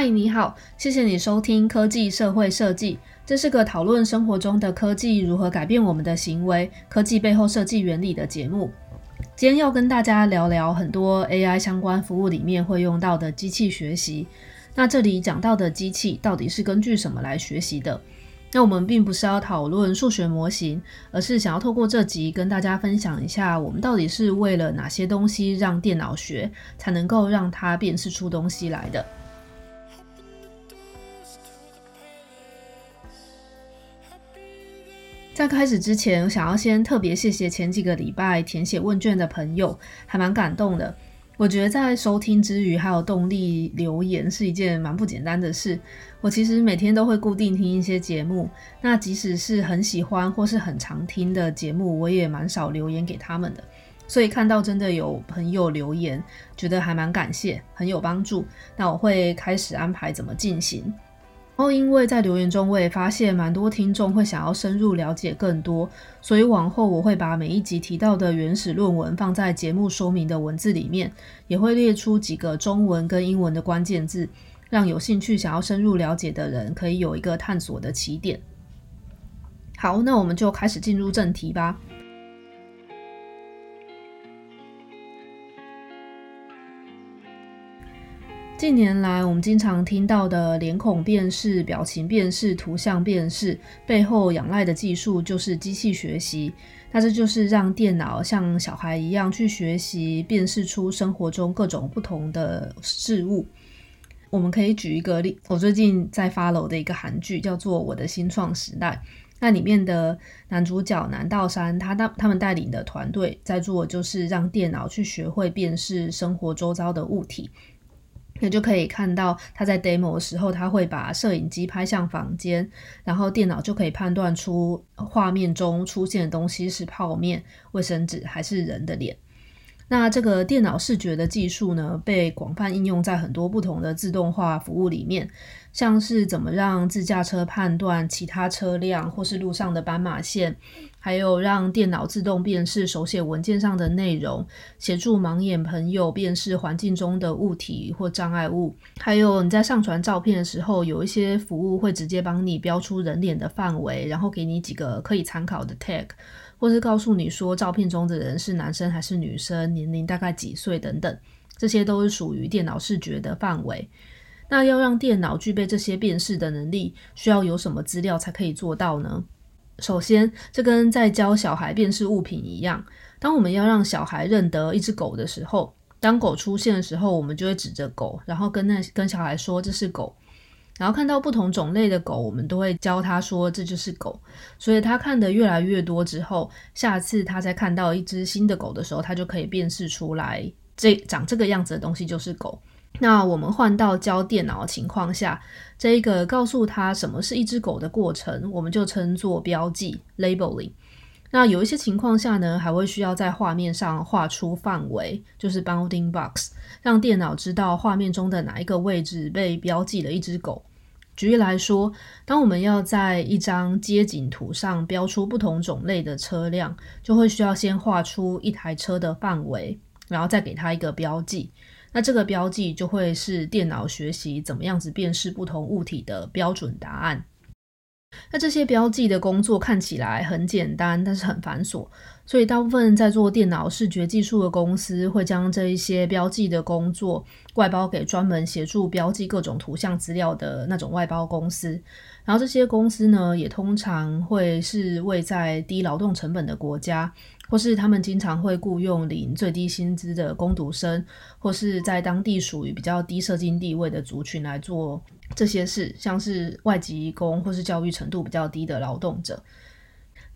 嗨，你好，谢谢你收听科技社会设计，这是个讨论生活中的科技如何改变我们的行为、科技背后设计原理的节目。今天要跟大家聊聊很多 AI 相关服务里面会用到的机器学习。那这里讲到的机器到底是根据什么来学习的？那我们并不是要讨论数学模型，而是想要透过这集跟大家分享一下，我们到底是为了哪些东西让电脑学，才能够让它辨识出东西来的。在开始之前，我想要先特别谢谢前几个礼拜填写问卷的朋友，还蛮感动的。我觉得在收听之余，还有动力留言是一件蛮不简单的事。我其实每天都会固定听一些节目，那即使是很喜欢或是很常听的节目，我也蛮少留言给他们的。所以看到真的有朋友留言，觉得还蛮感谢，很有帮助。那我会开始安排怎么进行。然后，因为在留言中，我也发现蛮多听众会想要深入了解更多，所以往后我会把每一集提到的原始论文放在节目说明的文字里面，也会列出几个中文跟英文的关键字，让有兴趣想要深入了解的人可以有一个探索的起点。好，那我们就开始进入正题吧。近年来，我们经常听到的脸孔辨识、表情辨识、图像辨识背后仰赖的技术就是机器学习。那这就是让电脑像小孩一样去学习、辨识出生活中各种不同的事物。我们可以举一个例，我最近在发楼的一个韩剧叫做《我的新创时代》，那里面的男主角南道山，他他们带领的团队在做，就是让电脑去学会辨识生活周遭的物体。那就可以看到他在 demo 的时候，他会把摄影机拍向房间，然后电脑就可以判断出画面中出现的东西是泡面、卫生纸还是人的脸。那这个电脑视觉的技术呢，被广泛应用在很多不同的自动化服务里面，像是怎么让自驾车判断其他车辆或是路上的斑马线。还有让电脑自动辨识手写文件上的内容，协助盲眼朋友辨识环境中的物体或障碍物。还有你在上传照片的时候，有一些服务会直接帮你标出人脸的范围，然后给你几个可以参考的 tag，或是告诉你说照片中的人是男生还是女生，年龄大概几岁等等，这些都是属于电脑视觉的范围。那要让电脑具备这些辨识的能力，需要有什么资料才可以做到呢？首先，这跟在教小孩辨识物品一样。当我们要让小孩认得一只狗的时候，当狗出现的时候，我们就会指着狗，然后跟那跟小孩说这是狗。然后看到不同种类的狗，我们都会教他说这就是狗。所以他看得越来越多之后，下次他再看到一只新的狗的时候，他就可以辨识出来，这长这个样子的东西就是狗。那我们换到教电脑的情况下，这一个告诉他什么是一只狗的过程，我们就称作标记 （labeling）。那有一些情况下呢，还会需要在画面上画出范围，就是 bounding box，让电脑知道画面中的哪一个位置被标记了一只狗。举例来说，当我们要在一张街景图上标出不同种类的车辆，就会需要先画出一台车的范围，然后再给它一个标记。那这个标记就会是电脑学习怎么样子辨识不同物体的标准答案。那这些标记的工作看起来很简单，但是很繁琐，所以大部分在做电脑视觉技术的公司会将这一些标记的工作外包给专门协助标记各种图像资料的那种外包公司。然后这些公司呢，也通常会是位在低劳动成本的国家。或是他们经常会雇佣领最低薪资的工读生，或是在当地属于比较低社经地位的族群来做这些事，像是外籍工或是教育程度比较低的劳动者。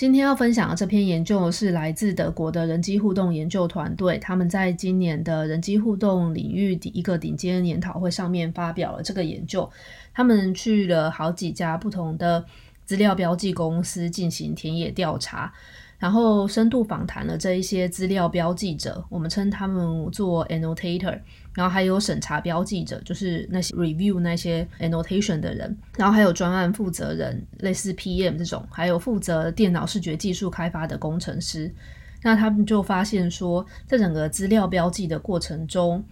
今天要分享的这篇研究是来自德国的人机互动研究团队，他们在今年的人机互动领域一个顶尖研讨会上面发表了这个研究。他们去了好几家不同的资料标记公司进行田野调查。然后深度访谈了这一些资料标记者，我们称他们做 annotator，然后还有审查标记者，就是那些 review 那些 annotation 的人，然后还有专案负责人，类似 PM 这种，还有负责电脑视觉技术开发的工程师。那他们就发现说，在整个资料标记的过程中，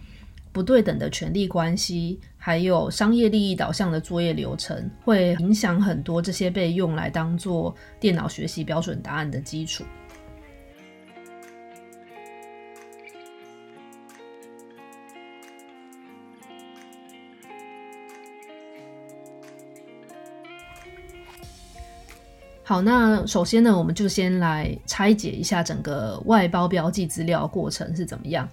不对等的权利关系，还有商业利益导向的作业流程，会影响很多这些被用来当做电脑学习标准答案的基础。好，那首先呢，我们就先来拆解一下整个外包标记资料过程是怎么样。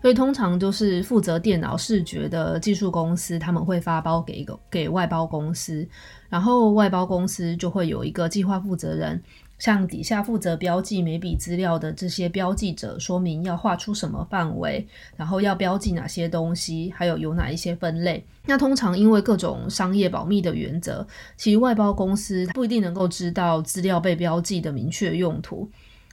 所以通常就是负责电脑视觉的技术公司，他们会发包给一个给外包公司，然后外包公司就会有一个计划负责人，向底下负责标记每笔资料的这些标记者说明要画出什么范围，然后要标记哪些东西，还有有哪一些分类。那通常因为各种商业保密的原则，其实外包公司不一定能够知道资料被标记的明确用途。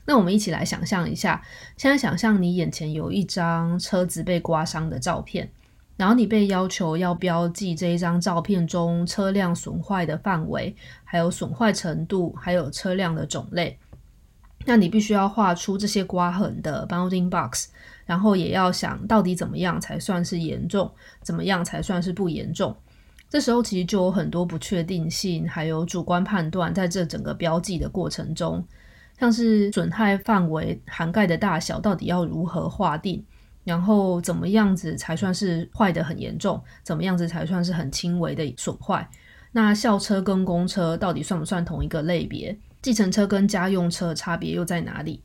那我们一起来想象一下，现在想象你眼前有一张车子被刮伤的照片，然后你被要求要标记这一张照片中车辆损坏的范围，还有损坏程度，还有车辆的种类。那你必须要画出这些刮痕的 bounding box，然后也要想到底怎么样才算是严重，怎么样才算是不严重。这时候其实就有很多不确定性，还有主观判断，在这整个标记的过程中。像是损害范围涵盖的大小到底要如何划定，然后怎么样子才算是坏的很严重，怎么样子才算是很轻微的损坏？那校车跟公车到底算不算同一个类别？计程车跟家用车差别又在哪里？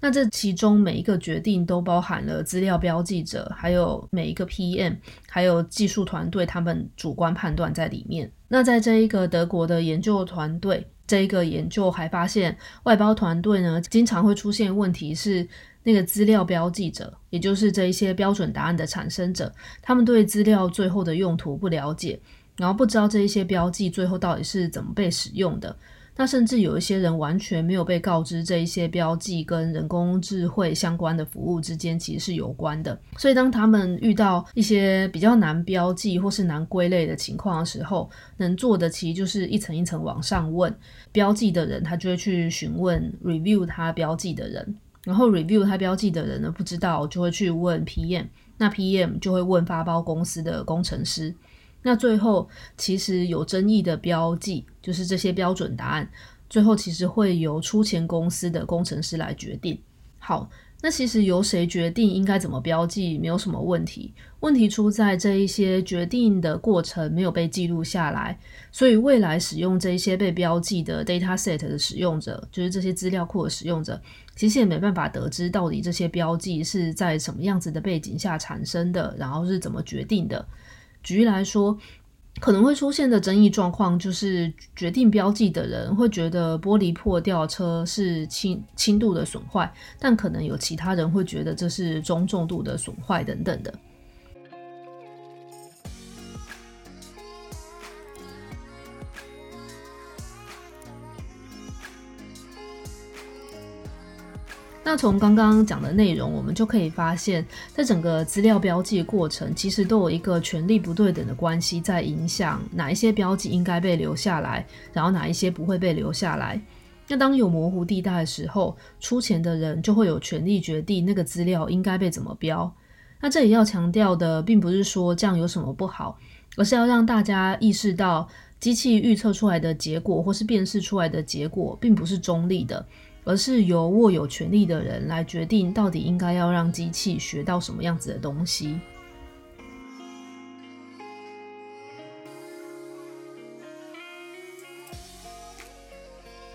那这其中每一个决定都包含了资料标记者，还有每一个 PM，还有技术团队他们主观判断在里面。那在这一个德国的研究团队。这一个研究还发现，外包团队呢，经常会出现问题是，那个资料标记者，也就是这一些标准答案的产生者，他们对资料最后的用途不了解，然后不知道这一些标记最后到底是怎么被使用的。那甚至有一些人完全没有被告知这一些标记跟人工智慧相关的服务之间其实是有关的，所以当他们遇到一些比较难标记或是难归类的情况的时候，能做的其实就是一层一层往上问，标记的人他就会去询问 review 他标记的人，然后 review 他标记的人呢不知道就会去问 PM，那 PM 就会问发包公司的工程师。那最后，其实有争议的标记，就是这些标准答案，最后其实会由出钱公司的工程师来决定。好，那其实由谁决定应该怎么标记，没有什么问题。问题出在这一些决定的过程没有被记录下来，所以未来使用这一些被标记的 data set 的使用者，就是这些资料库的使用者，其实也没办法得知到底这些标记是在什么样子的背景下产生的，然后是怎么决定的。举例来说，可能会出现的争议状况就是，决定标记的人会觉得玻璃破掉车是轻轻度的损坏，但可能有其他人会觉得这是中重度的损坏等等的。从刚刚讲的内容，我们就可以发现，在整个资料标记的过程，其实都有一个权力不对等的关系在影响哪一些标记应该被留下来，然后哪一些不会被留下来。那当有模糊地带的时候，出钱的人就会有权利决定那个资料应该被怎么标。那这里要强调的，并不是说这样有什么不好，而是要让大家意识到，机器预测出来的结果或是辨识出来的结果，并不是中立的。而是由握有权力的人来决定，到底应该要让机器学到什么样子的东西。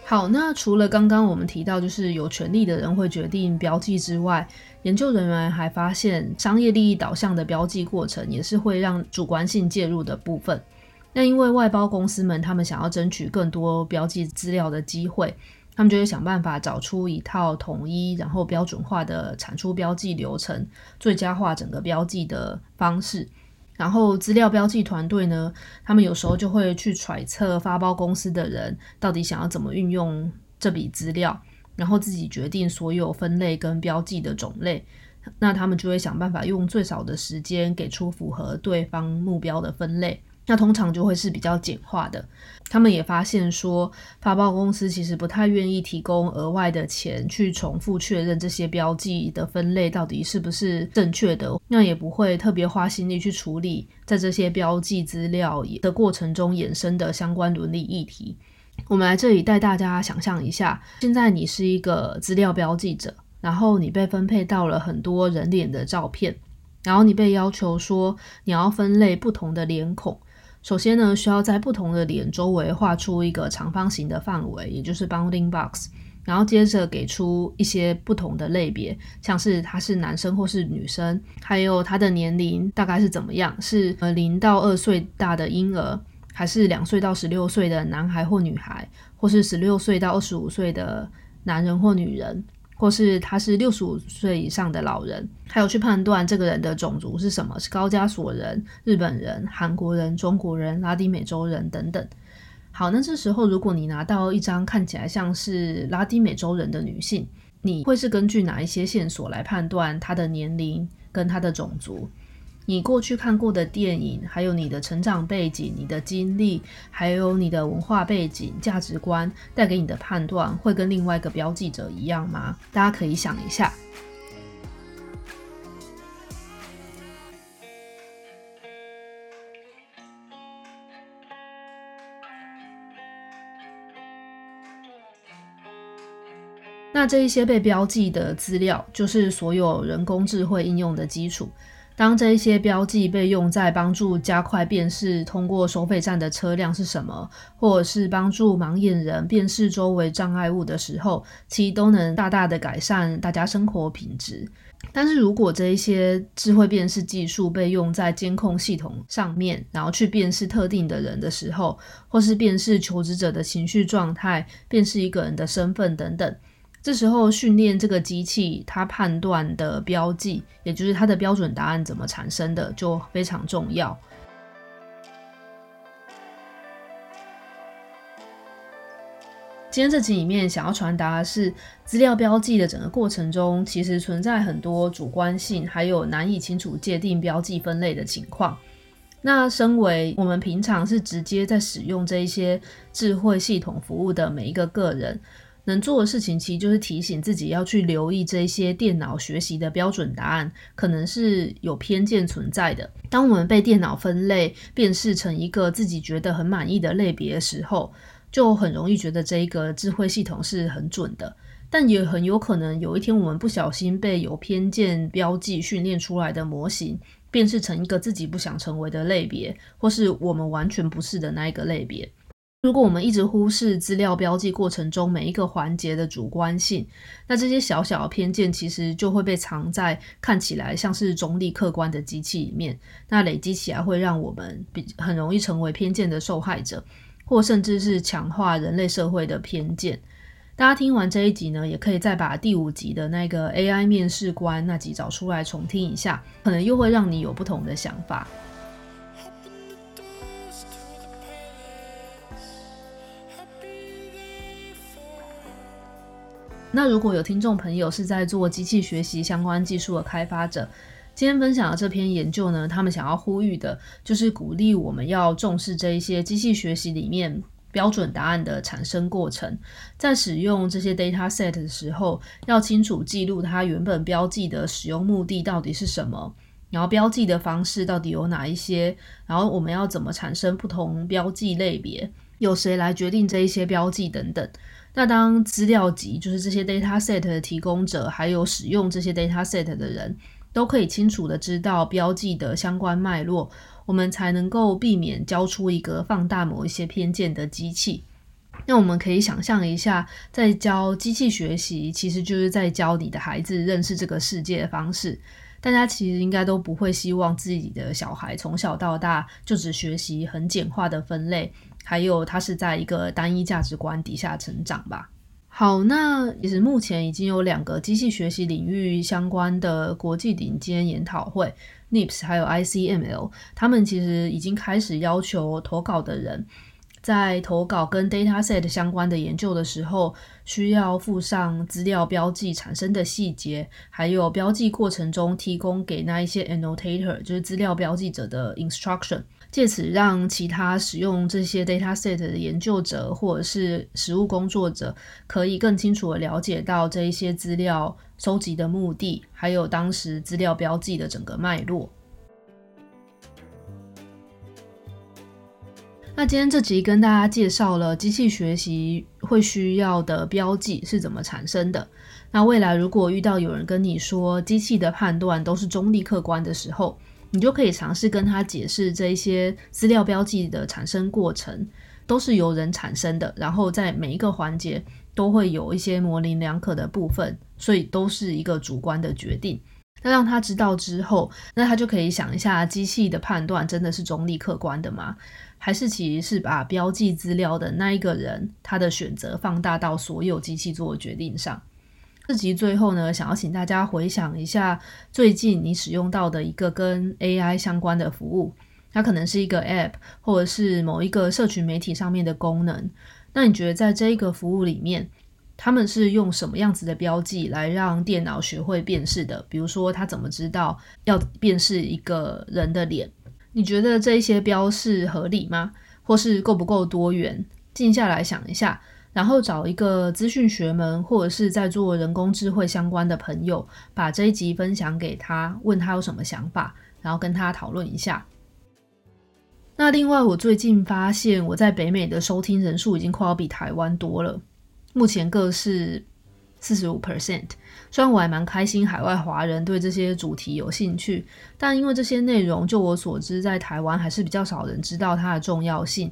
好，那除了刚刚我们提到，就是有权力的人会决定标记之外，研究人员还发现，商业利益导向的标记过程也是会让主观性介入的部分。那因为外包公司们他们想要争取更多标记资料的机会。他们就会想办法找出一套统一，然后标准化的产出标记流程，最佳化整个标记的方式。然后资料标记团队呢，他们有时候就会去揣测发包公司的人到底想要怎么运用这笔资料，然后自己决定所有分类跟标记的种类。那他们就会想办法用最少的时间给出符合对方目标的分类。那通常就会是比较简化的。他们也发现说，发报公司其实不太愿意提供额外的钱去重复确认这些标记的分类到底是不是正确的，那也不会特别花心力去处理在这些标记资料的过程中衍生的相关伦理议题。我们来这里带大家想象一下，现在你是一个资料标记者，然后你被分配到了很多人脸的照片，然后你被要求说你要分类不同的脸孔。首先呢，需要在不同的脸周围画出一个长方形的范围，也就是 bounding box。然后接着给出一些不同的类别，像是他是男生或是女生，还有他的年龄大概是怎么样，是呃零到二岁大的婴儿，还是两岁到十六岁的男孩或女孩，或是十六岁到二十五岁的男人或女人。或是他是六十五岁以上的老人，还有去判断这个人的种族是什么，是高加索人、日本人、韩国人、中国人、拉丁美洲人等等。好，那这时候如果你拿到一张看起来像是拉丁美洲人的女性，你会是根据哪一些线索来判断她的年龄跟她的种族？你过去看过的电影，还有你的成长背景、你的经历，还有你的文化背景、价值观带给你的判断，会跟另外一个标记者一样吗？大家可以想一下。那这一些被标记的资料，就是所有人工智慧应用的基础。当这一些标记被用在帮助加快辨识通过收费站的车辆是什么，或者是帮助盲眼人辨识周围障碍物的时候，其实都能大大的改善大家生活品质。但是如果这一些智慧辨识技术被用在监控系统上面，然后去辨识特定的人的时候，或是辨识求职者的情绪状态、辨识一个人的身份等等。这时候训练这个机器，它判断的标记，也就是它的标准答案怎么产生的，就非常重要。今天这集里面想要传达的是，资料标记的整个过程中，其实存在很多主观性，还有难以清楚界定标记分类的情况。那身为我们平常是直接在使用这一些智慧系统服务的每一个个人。能做的事情其实就是提醒自己要去留意这些电脑学习的标准答案，可能是有偏见存在的。当我们被电脑分类辨识成一个自己觉得很满意的类别的时候，就很容易觉得这一个智慧系统是很准的。但也很有可能有一天我们不小心被有偏见标记训练出来的模型辨识成一个自己不想成为的类别，或是我们完全不是的那一个类别。如果我们一直忽视资料标记过程中每一个环节的主观性，那这些小小的偏见其实就会被藏在看起来像是中立客观的机器里面，那累积起来会让我们比很容易成为偏见的受害者，或甚至是强化人类社会的偏见。大家听完这一集呢，也可以再把第五集的那个 AI 面试官那集找出来重听一下，可能又会让你有不同的想法。那如果有听众朋友是在做机器学习相关技术的开发者，今天分享的这篇研究呢，他们想要呼吁的就是鼓励我们要重视这一些机器学习里面标准答案的产生过程，在使用这些 data set 的时候，要清楚记录它原本标记的使用目的到底是什么，然后标记的方式到底有哪一些，然后我们要怎么产生不同标记类别，由谁来决定这一些标记等等。那当资料集，就是这些 data set 的提供者，还有使用这些 data set 的人，都可以清楚的知道标记的相关脉络，我们才能够避免教出一个放大某一些偏见的机器。那我们可以想象一下，在教机器学习，其实就是在教你的孩子认识这个世界的方式。大家其实应该都不会希望自己的小孩从小到大就只学习很简化的分类。还有，他是在一个单一价值观底下成长吧。好，那其实目前已经有两个机器学习领域相关的国际顶尖研讨会，NIPS 还有 ICML，他们其实已经开始要求投稿的人在投稿跟 dataset 相关的研究的时候，需要附上资料标记产生的细节，还有标记过程中提供给那一些 annotator，就是资料标记者的 instruction，借此让其他使用这些 dataset 的研究者或者是实务工作者，可以更清楚地了解到这一些资料收集的目的，还有当时资料标记的整个脉络。那今天这集跟大家介绍了机器学习会需要的标记是怎么产生的。那未来如果遇到有人跟你说机器的判断都是中立客观的时候，你就可以尝试跟他解释这一些资料标记的产生过程都是由人产生的，然后在每一个环节都会有一些模棱两可的部分，所以都是一个主观的决定。那让他知道之后，那他就可以想一下，机器的判断真的是中立客观的吗？还是其实是把标记资料的那一个人他的选择放大到所有机器做的决定上。这集最后呢，想要请大家回想一下最近你使用到的一个跟 AI 相关的服务，它可能是一个 App 或者是某一个社群媒体上面的功能。那你觉得在这一个服务里面，他们是用什么样子的标记来让电脑学会辨识的？比如说，它怎么知道要辨识一个人的脸？你觉得这些标示合理吗？或是够不够多元？静下来想一下，然后找一个资讯学门或者是在做人工智慧相关的朋友，把这一集分享给他，问他有什么想法，然后跟他讨论一下。那另外，我最近发现我在北美的收听人数已经快要比台湾多了，目前各是四十五 percent。虽然我还蛮开心，海外华人对这些主题有兴趣，但因为这些内容，就我所知，在台湾还是比较少人知道它的重要性，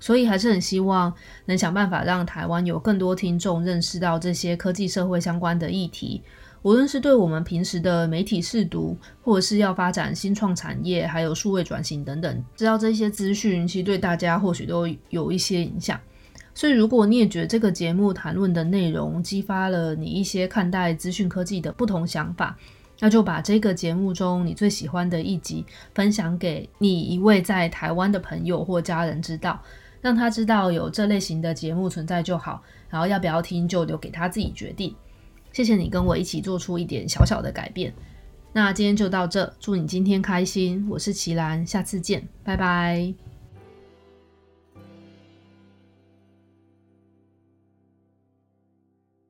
所以还是很希望能想办法让台湾有更多听众认识到这些科技社会相关的议题。无论是对我们平时的媒体试读，或者是要发展新创产业，还有数位转型等等，知道这些资讯，其实对大家或许都有一些影响。所以，如果你也觉得这个节目谈论的内容激发了你一些看待资讯科技的不同想法，那就把这个节目中你最喜欢的一集分享给你一位在台湾的朋友或家人知道，让他知道有这类型的节目存在就好。然后要不要听就留给他自己决定。谢谢你跟我一起做出一点小小的改变。那今天就到这，祝你今天开心。我是齐兰，下次见，拜拜。